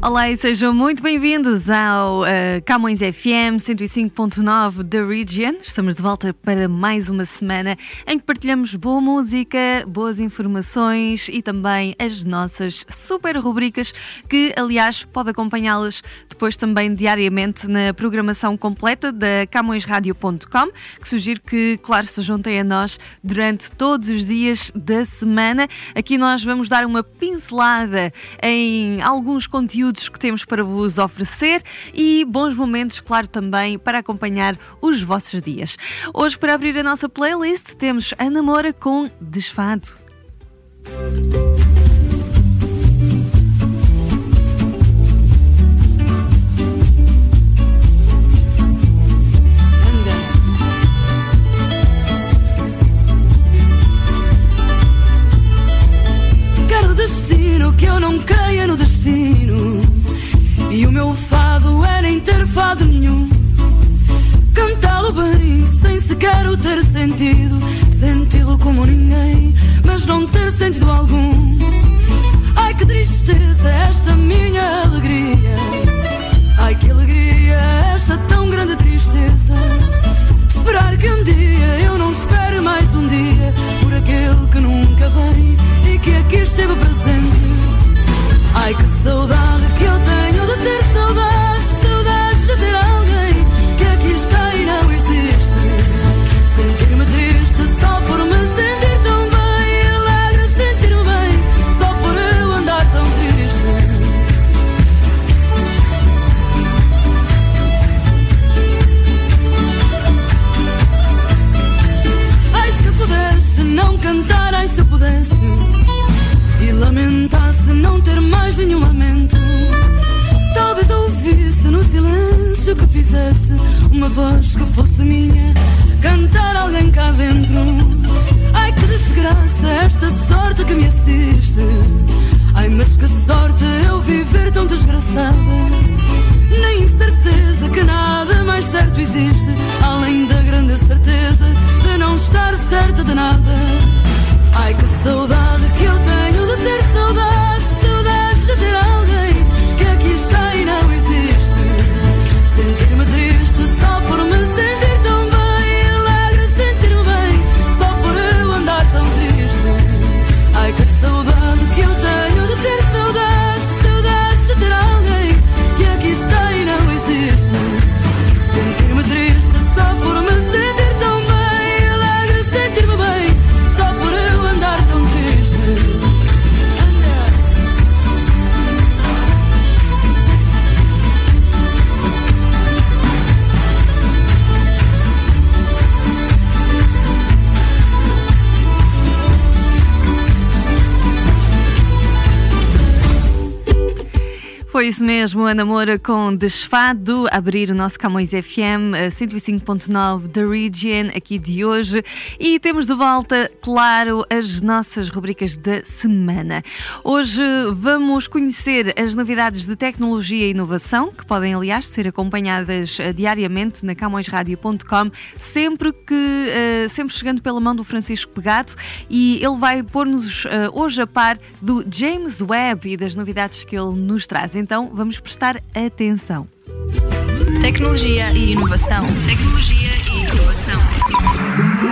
Olá e sejam muito bem-vindos ao uh, Camões FM 105.9 da Region. Estamos de volta para mais uma semana em que partilhamos boa música, boas informações e também as nossas super rubricas que, aliás, pode acompanhá-las depois também diariamente na programação completa da CamõesRadio.com, que sugiro que, claro, se juntem a nós durante todos os dias da semana. Aqui nós vamos dar uma pincelada em alguns conteúdos conteúdos que temos para vos oferecer e bons momentos, claro, também para acompanhar os vossos dias. Hoje, para abrir a nossa playlist, temos a namora com Desfado. Quero destino que eu não caia no destino e o meu fado é nem ter fado nenhum. Cantá-lo bem, sem sequer o ter sentido. Senti-lo como ninguém, mas não ter sentido algum. Ai que tristeza, esta minha alegria. Ai que alegria, esta tão grande tristeza. Esperar que um dia eu não espere mais um dia por aquele que nunca vem e que aqui esteve presente. Ai que saudade tão desgraçada. Nem certeza que nada mais certo existe, além da grande certeza de não estar certa de nada. Ai que saudade mesmo, a namora com Desfado, abrir o nosso Camões FM eh, 105.9 da Region aqui de hoje e temos de volta, claro, as nossas rubricas da semana. Hoje vamos conhecer as novidades de tecnologia e inovação que podem, aliás, ser acompanhadas eh, diariamente na camõesradio.com, sempre que, eh, sempre chegando pela mão do Francisco Pegato e ele vai pôr-nos eh, hoje a par do James Webb e das novidades que ele nos traz. Então vamos prestar atenção. Tecnologia e inovação. Tecnologia e inovação.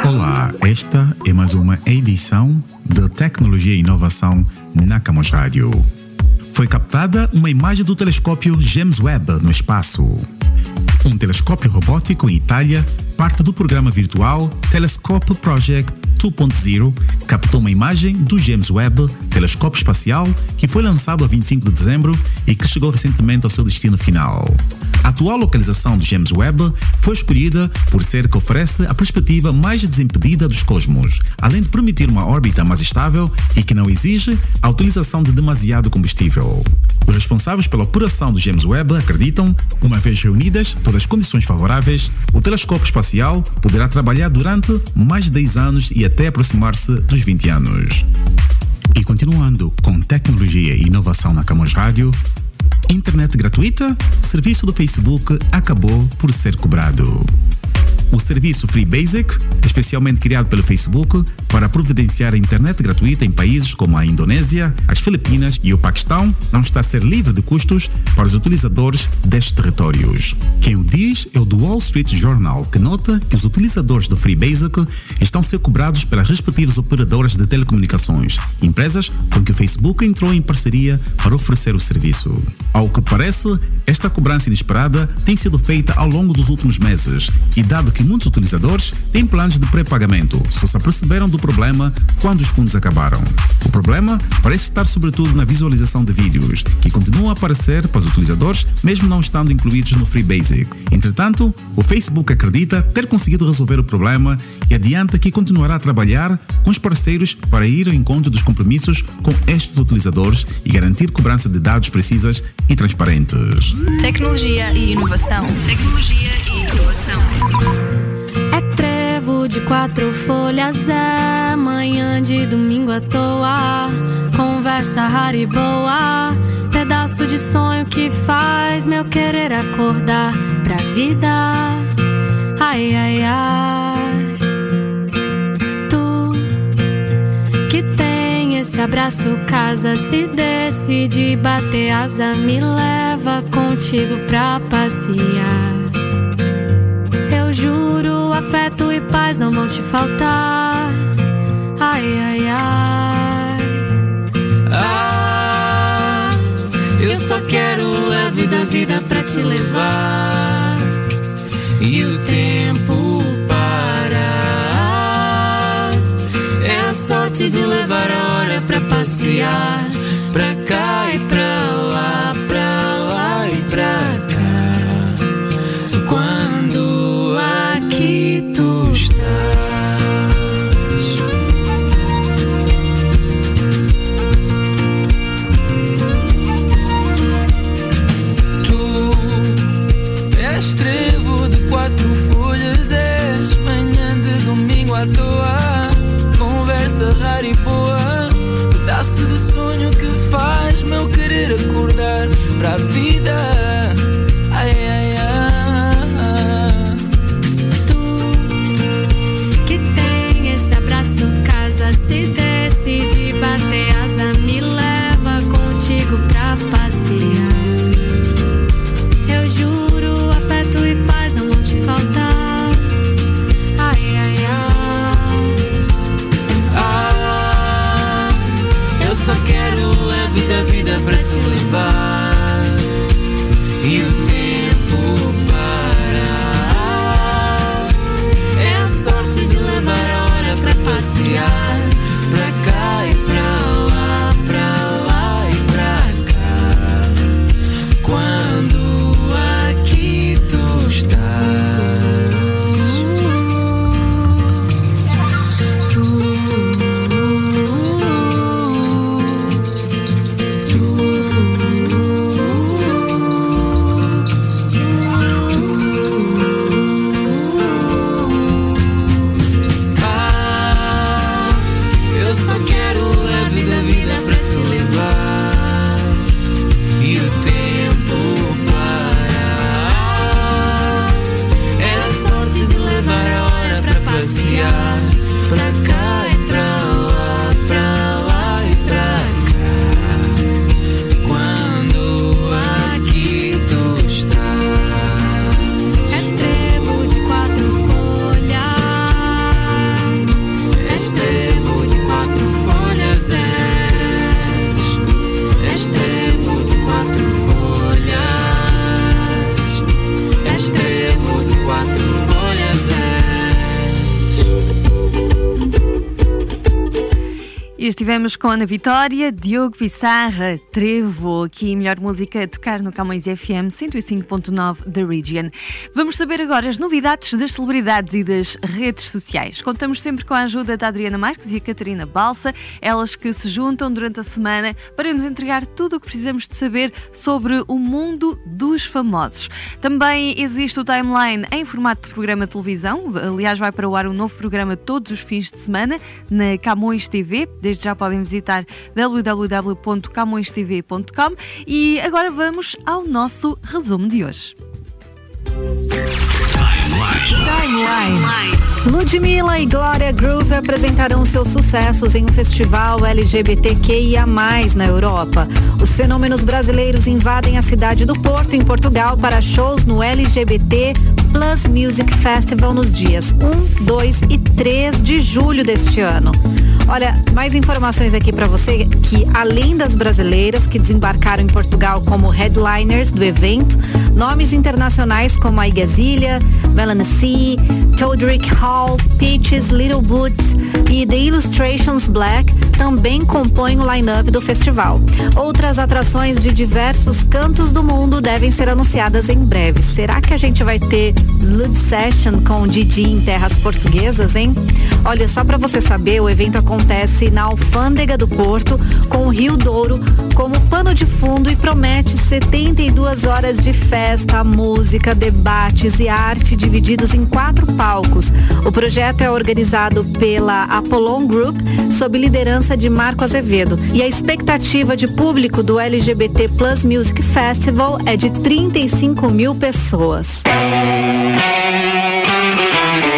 Olá, esta é mais uma edição de Tecnologia e Inovação na Camões Rádio. Foi captada uma imagem do telescópio James Webb no espaço. Um telescópio robótico em Itália, parte do programa virtual Telescope Project 2.0, captou uma imagem do James Webb, telescópio espacial, que foi lançado a 25 de dezembro e que chegou recentemente ao seu destino final. A atual localização do James Webb foi escolhida por ser que oferece a perspectiva mais desimpedida dos cosmos, além de permitir uma órbita mais estável e que não exige a utilização de demasiado combustível. Os responsáveis pela operação do James Webb acreditam, uma vez reunidas todas as condições favoráveis, o telescópio espacial poderá trabalhar durante mais de 10 anos e até aproximar-se dos 20 anos. E continuando com tecnologia e inovação na Camus Rádio, internet gratuita, serviço do Facebook acabou por ser cobrado. O serviço Free Basic, especialmente criado pelo Facebook para providenciar a internet gratuita em países como a Indonésia, as Filipinas e o Paquistão, não está a ser livre de custos para os utilizadores destes territórios. Quem o diz é o The Wall Street Journal, que nota que os utilizadores do Free Basic estão a ser cobrados pelas respectivas operadoras de telecomunicações, empresas com que o Facebook entrou em parceria para oferecer o serviço. Ao que parece, esta cobrança inesperada tem sido feita ao longo dos últimos meses e dado que muitos utilizadores têm planos de pré-pagamento, só se aperceberam do problema quando os fundos acabaram. O problema parece estar sobretudo na visualização de vídeos, que continuam a aparecer para os utilizadores mesmo não estando incluídos no Free Basic. Entretanto, o Facebook acredita ter conseguido resolver o problema e adianta que continuará a trabalhar com os parceiros para ir ao encontro dos compromissos com estes utilizadores e garantir cobrança de dados precisas e transparentes. Tecnologia e inovação. Tecnologia e inovação. É trevo de quatro folhas, é manhã de domingo à toa. Conversa rara e boa, pedaço de sonho que faz meu querer acordar pra vida. Ai, ai, ai. Tem esse abraço, casa, se decide bater asa, me leva contigo pra passear. Eu juro, afeto e paz não vão te faltar. Ai, ai, ai. Ah, eu só quero a vida, vida pra te levar. E o tempo parar. É a sorte de levar a passear. Pra cá e pra lá, pra lá e pra cá. Quando aqui tu estás. Tu és trevo de quatro folhas, és manhã de domingo à toa. Conversa rara e boa, pedaço de sonho que faz meu querer acordar para a vida. Passear. E estivemos com Ana Vitória, Diogo Pissarra, Trevo, aqui melhor música a tocar no Camões FM 105.9 da Region. Vamos saber agora as novidades das celebridades e das redes sociais. Contamos sempre com a ajuda da Adriana Marques e a Catarina Balsa, elas que se juntam durante a semana para nos entregar tudo o que precisamos de saber sobre o mundo dos famosos. Também existe o timeline em formato de programa de televisão, aliás, vai para o ar um novo programa todos os fins de semana na Camões TV. Desde já podem visitar www.camõestv.com e agora vamos ao nosso resumo de hoje. Timeline. Ludmilla e Gloria Groove apresentarão seus sucessos em um festival LGBTQIA+, na Europa. Os fenômenos brasileiros invadem a cidade do Porto, em Portugal, para shows no LGBT Plus Music Festival nos dias 1, 2 e 3 de julho deste ano. Olha, mais informações aqui para você que além das brasileiras que desembarcaram em Portugal como headliners do evento, nomes internacionais como a Igazilha, Melanie Todrick Hall, Peaches, Little Boots e The Illustrations Black também compõem o line-up do festival. Outras atrações de diversos cantos do mundo devem ser anunciadas em breve. Será que a gente vai ter Lud Session com Didi em terras portuguesas, hein? Olha, só para você saber, o evento acontece na Alfândega do Porto, com o Rio Douro como pano de fundo e promete 72 horas de festa, música, debates e arte divididos em quatro palcos. O projeto é organizado pela Apollon Group, sob liderança de Marco Azevedo. E a expectativa de público do LGBT Plus Music Festival é de 35 mil pessoas. Thank you.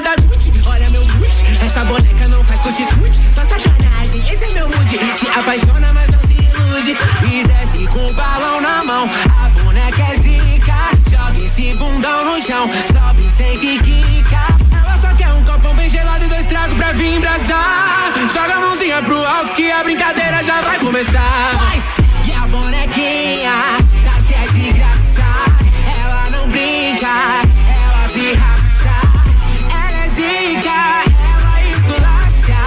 da Gucci, olha meu Gucci. Essa boneca não faz prostitute, só sacanagem, esse é meu mood. Se apaixona, mas não se ilude. E desce com o balão na mão, a boneca é zica. Joga esse bundão no chão, sobe sem que quica. Ela só quer um copão bem gelado e dois tragos pra vir embrasar. Joga a mãozinha pro alto que a brincadeira já vai começar. Vai! E a bonequinha tá cheia de graça, ela não brinca fica, ela esculacha.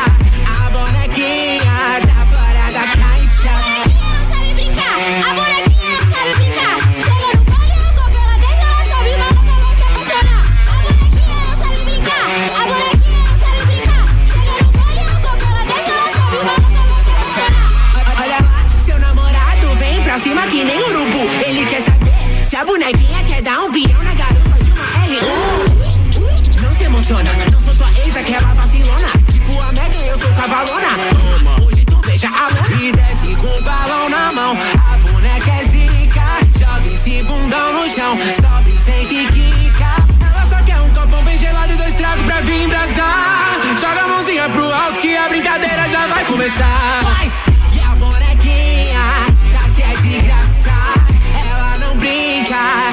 A bonequinha tá fora da caixa. A bonequinha não sabe brincar, a bonequinha não sabe brincar. Chega no baile, eu deixa ela desce, ela sobe, mas nunca vai se apaixonar. A bonequinha não sabe brincar, a bonequinha não sabe brincar. Chega no baile, eu deixa ela desce, ela sobe, mas nunca vai se apaixonar. Olha lá, seu namorado vem pra cima que nem urubu. Ele quer saber se a bonequinha quer dar um bião na Toma, hoje tu beija a mão e desce com o balão na mão. A boneca é zica, joga esse bundão no chão. Sobe sem quica. Ela só quer um copão bem gelado e dois tragos pra vir embrasar. Joga a mãozinha pro alto que a brincadeira já vai começar. Vai! E a bonequinha tá cheia de graça. Ela não brinca.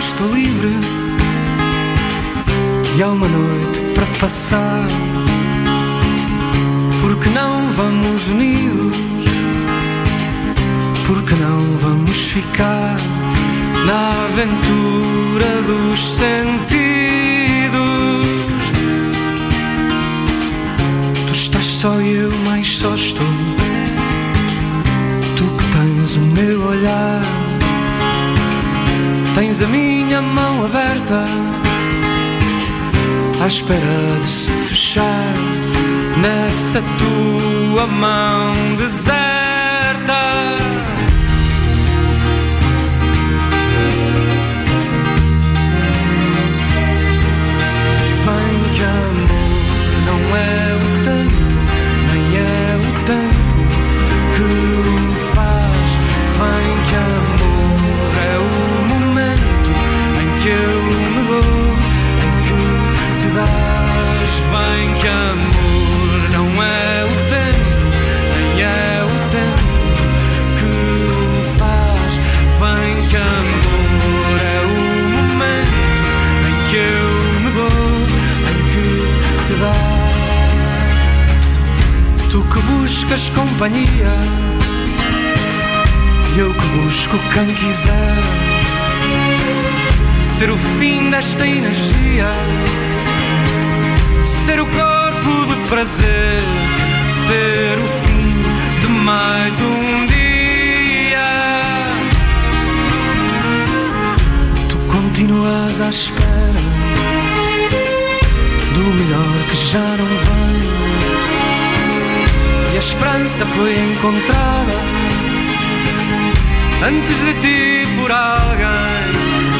Estou livre. e há uma noite para passar. Porque não vamos unidos? Porque não vamos ficar na aventura dos sentidos? Tu estás só e eu mais só estou. A minha mão aberta à espera de se fechar nessa tua mão deserta. Que buscas companhia, e eu que busco quem quiser ser o fim desta energia, ser o corpo de prazer, ser o fim de mais um dia. Tu continuas à espera do melhor que já não vem. Esperança foi encontrada antes de ti por alguém.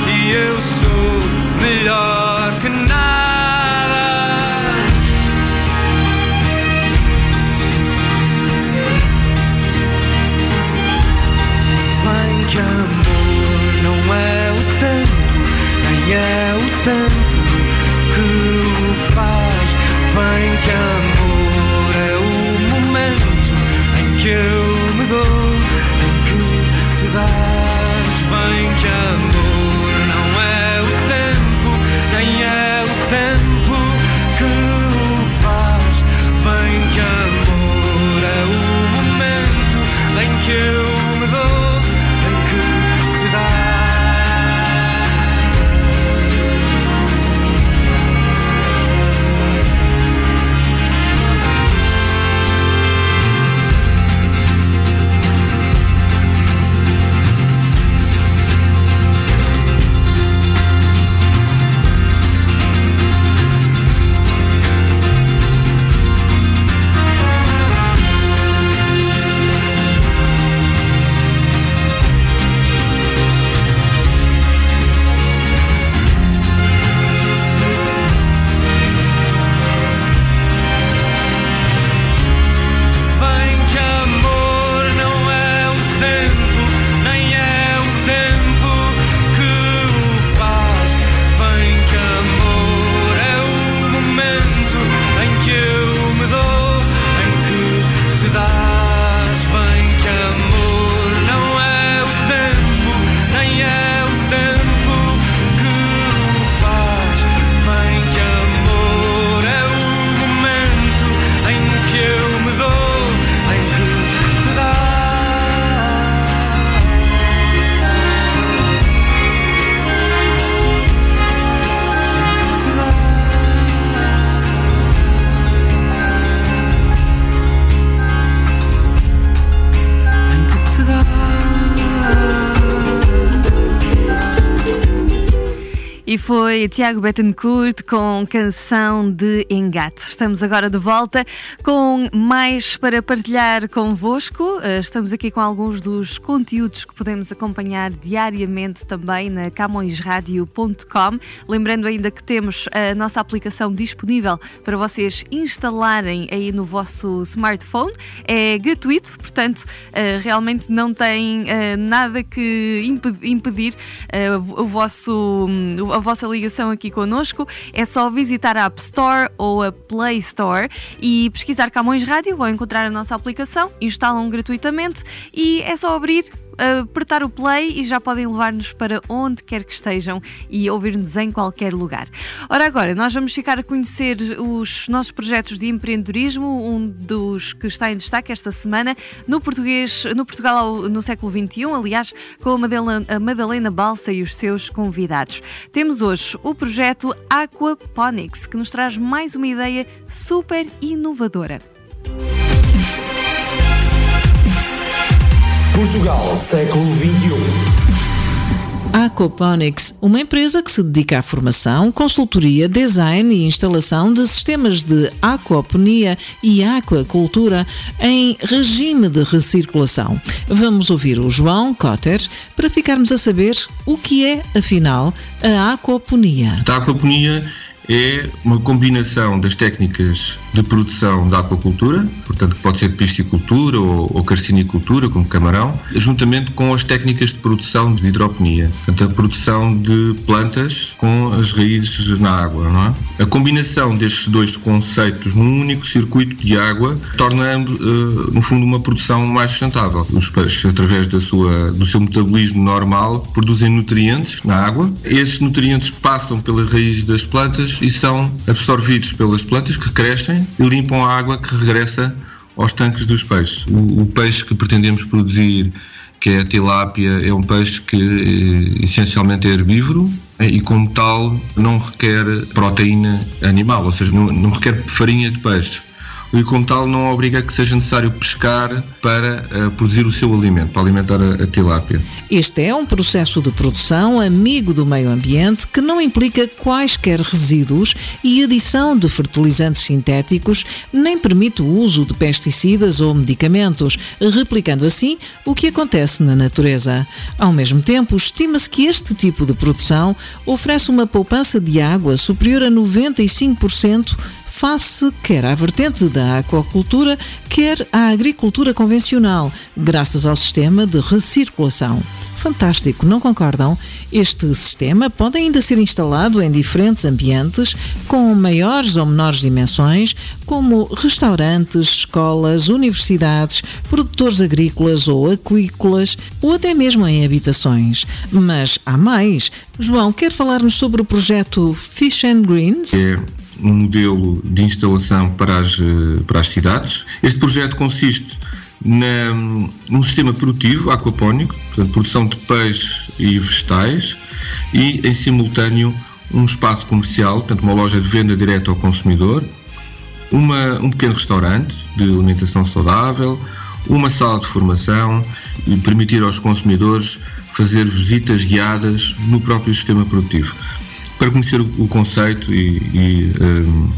E eu sou melhor que nada. Vem que amor não é o tempo, nem é o tempo que o faz. Vem que amor que eu me dou, em que te dás. Vem que amor foi Tiago Betancourt com canção de engate. Estamos agora de volta com mais para partilhar convosco. Eh, Estamos aqui com alguns dos conteúdos que podemos acompanhar diariamente também na camõesradio.com. Lembrando ainda que temos a nossa aplicação disponível para vocês instalarem aí no vosso smartphone. É gratuito, portanto, eh, realmente não tem eh, nada que impe- impedir o vosso, a vossa ligação aqui connosco. É só visitar a App Store ou a Play Store e pesquisar Camões Rádio. Vão encontrar a nossa aplicação, instalam gratuitamente e é só abrir apertar o play e já podem levar-nos para onde quer que estejam e ouvir-nos em qualquer lugar. Ora, agora, nós vamos ficar a conhecer os nossos projetos de empreendedorismo, um dos que está em destaque esta semana no português, no Portugal no século XXI, aliás, com a Madalena, a Madalena Balsa e os seus convidados. Temos hoje o projeto Aquaponics, que nos traz mais uma ideia super inovadora. Portugal, século XXI. Aquaponics, uma empresa que se dedica à formação, consultoria, design e instalação de sistemas de aquaponia e aquacultura em regime de recirculação. Vamos ouvir o João Cotter para ficarmos a saber o que é, afinal, a aquaponia. A aquaponia é uma combinação das técnicas de produção da aquacultura, portanto pode ser piscicultura ou, ou carcinicultura, como camarão, juntamente com as técnicas de produção de hidroponia, portanto a produção de plantas com as raízes na água. Não é? A combinação destes dois conceitos num único circuito de água torna, uh, no fundo, uma produção mais sustentável. Os peixes, através da sua, do seu metabolismo normal, produzem nutrientes na água. Esses nutrientes passam pela raiz das plantas e são absorvidos pelas plantas que crescem e limpam a água que regressa aos tanques dos peixes. O, o peixe que pretendemos produzir, que é a tilápia, é um peixe que eh, essencialmente é herbívoro eh, e, como tal, não requer proteína animal, ou seja, não, não requer farinha de peixe e como tal não obriga que seja necessário pescar para uh, produzir o seu alimento, para alimentar a, a tilápia. Este é um processo de produção amigo do meio ambiente que não implica quaisquer resíduos e adição de fertilizantes sintéticos, nem permite o uso de pesticidas ou medicamentos, replicando assim o que acontece na natureza. Ao mesmo tempo, estima-se que este tipo de produção oferece uma poupança de água superior a 95% face quer à vertente da aquacultura, quer à agricultura convencional, graças ao sistema de recirculação. Fantástico, não concordam? Este sistema pode ainda ser instalado em diferentes ambientes, com maiores ou menores dimensões, como restaurantes, escolas, universidades, produtores agrícolas ou aquícolas, ou até mesmo em habitações. Mas há mais. João, quer falar-nos sobre o projeto Fish and Greens? É um modelo de instalação para as, eh, para as cidades. Este projeto consiste na, num sistema produtivo aquapónico, portanto, produção de peixes e vegetais, e em simultâneo um espaço comercial, portanto, uma loja de venda direta ao consumidor, uma, um pequeno restaurante de alimentação saudável, uma sala de formação e permitir aos consumidores fazer visitas guiadas no próprio sistema produtivo para conhecer o, conceito e, e um,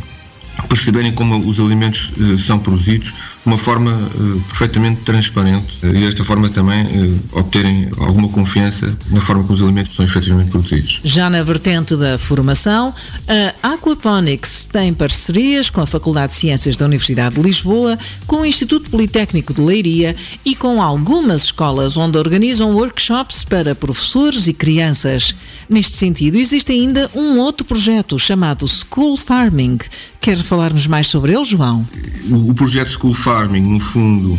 perceberem como os alimentos uh, são produzidos uma forma uh, perfeitamente transparente uh, e desta forma também obterem alguma confiança na forma como os alimentos são efetivamente produzidos. Já na vertente da formação, a Aquaponics tem parcerias com a Faculdade de Ciências da Universidade de Lisboa, com o Instituto Politécnico de Leiria e com algumas escolas onde organizam workshops para professores e crianças. Neste sentido, existe ainda um outro projeto chamado School Farming. Quer falar-nos mais sobre ele, João? O projeto School Farming, no fundo,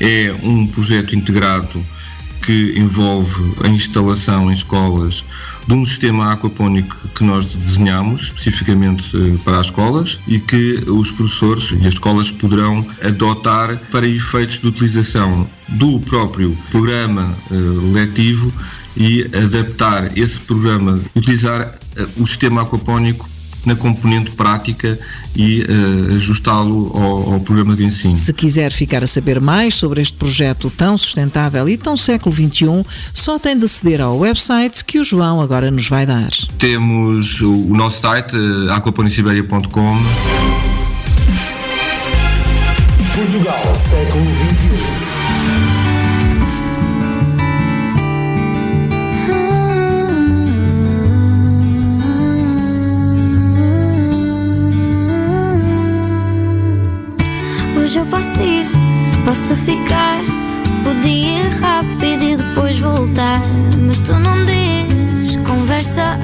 é um projeto integrado que envolve a instalação em escolas de um sistema aquapónico que nós desenhamos especificamente eh, para as escolas e que os professores e as escolas poderão adotar para efeitos de utilização do próprio programa eh, letivo e adaptar esse programa, utilizar eh, o sistema aquapónico na componente prática e uh, ajustá-lo ao, ao, programa de ensino. Se quiser ficar a saber mais sobre este projeto tão sustentável e tão século XXI, só tem de aceder ao website que o João agora nos vai dar. Temos o, o nosso site, uh, aquaponiciberia.com. Portugal, século XXI. Posso ficar. Podia ir rápido e depois voltar. Mas tu não diz, conversa.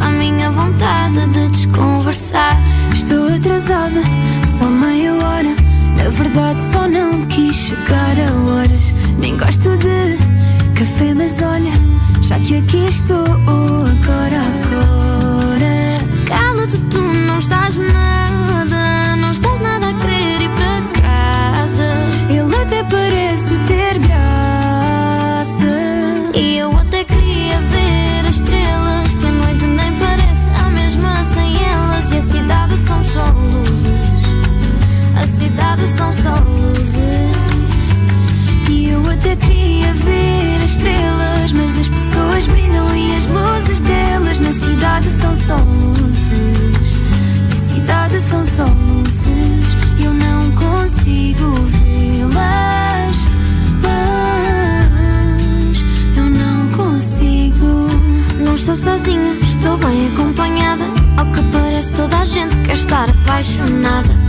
A minha vontade de desconversar. Estou atrasada, só meia hora. Na verdade, só não quis chegar a horas. Nem gosto de café, mas olha, já que aqui estou, agora, agora. Cala-te, tu não estás nada, cidade são só luzes, a cidade são só luzes. E eu até queria ver as estrelas, mas as pessoas brilham e as luzes delas na cidade são só luzes. Na cidade são só luzes, eu não consigo vê-las. Eu não consigo. Não estou sozinha, estou bem acompanhada. Ao que parece, toda a gente quer estar apaixonada.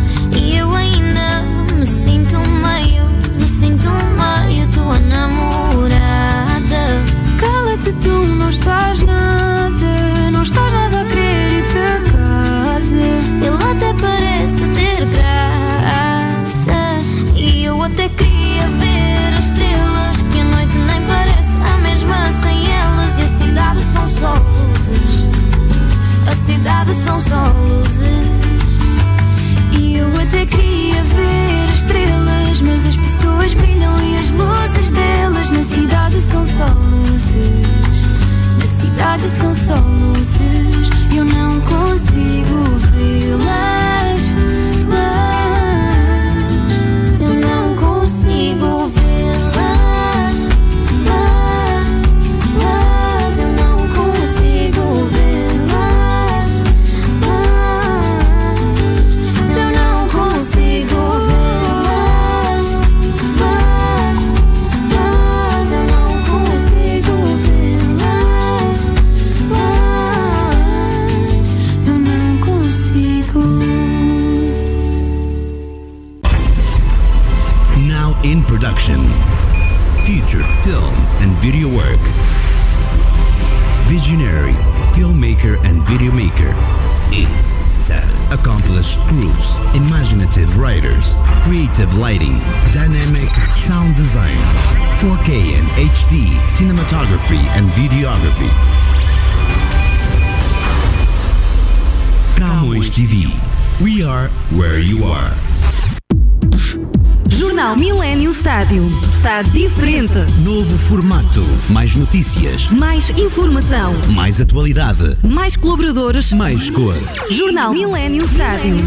HD cinematography and videography. Camões TV. We are where you are. Jornal Millennium Stadium. Está diferente. Novo formato. Mais notícias. Mais informação. Mais atualidade. Mais colaboradores. Mais cor. Jornal Millennium Stadium.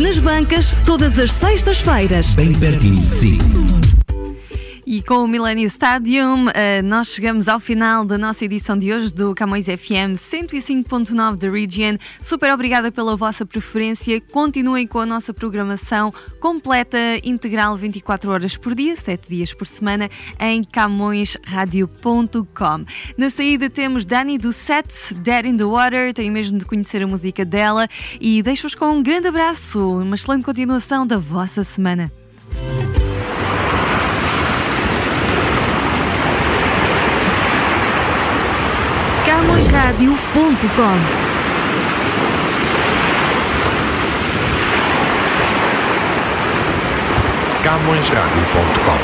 Nas bancas, todas as sextas-feiras. Bem pertinho de si. E com o Millennium Stadium, eh, nós chegamos ao final da nossa edição de hoje do Camões FM 105.9 da Region. Super obrigada pela vossa preferência. Continuem com a nossa programação completa, integral, 24 horas por dia, 7 dias por semana, em camõesradio.com. Na saída temos Dani do Set, Dead in the Water, tenho mesmo de conhecer a música dela. E deixo-vos com um grande abraço, uma excelente continuação da vossa semana. camõesradio.com CamõesRádio.com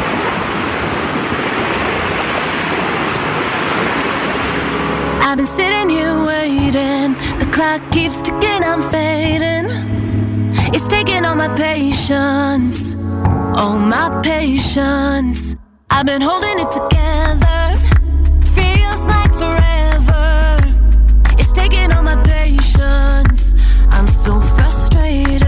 I've been sitting here waiting. The clock keeps ticking, I'm fading. It's taking all my patience, all my patience. I've been holding it together. betrayed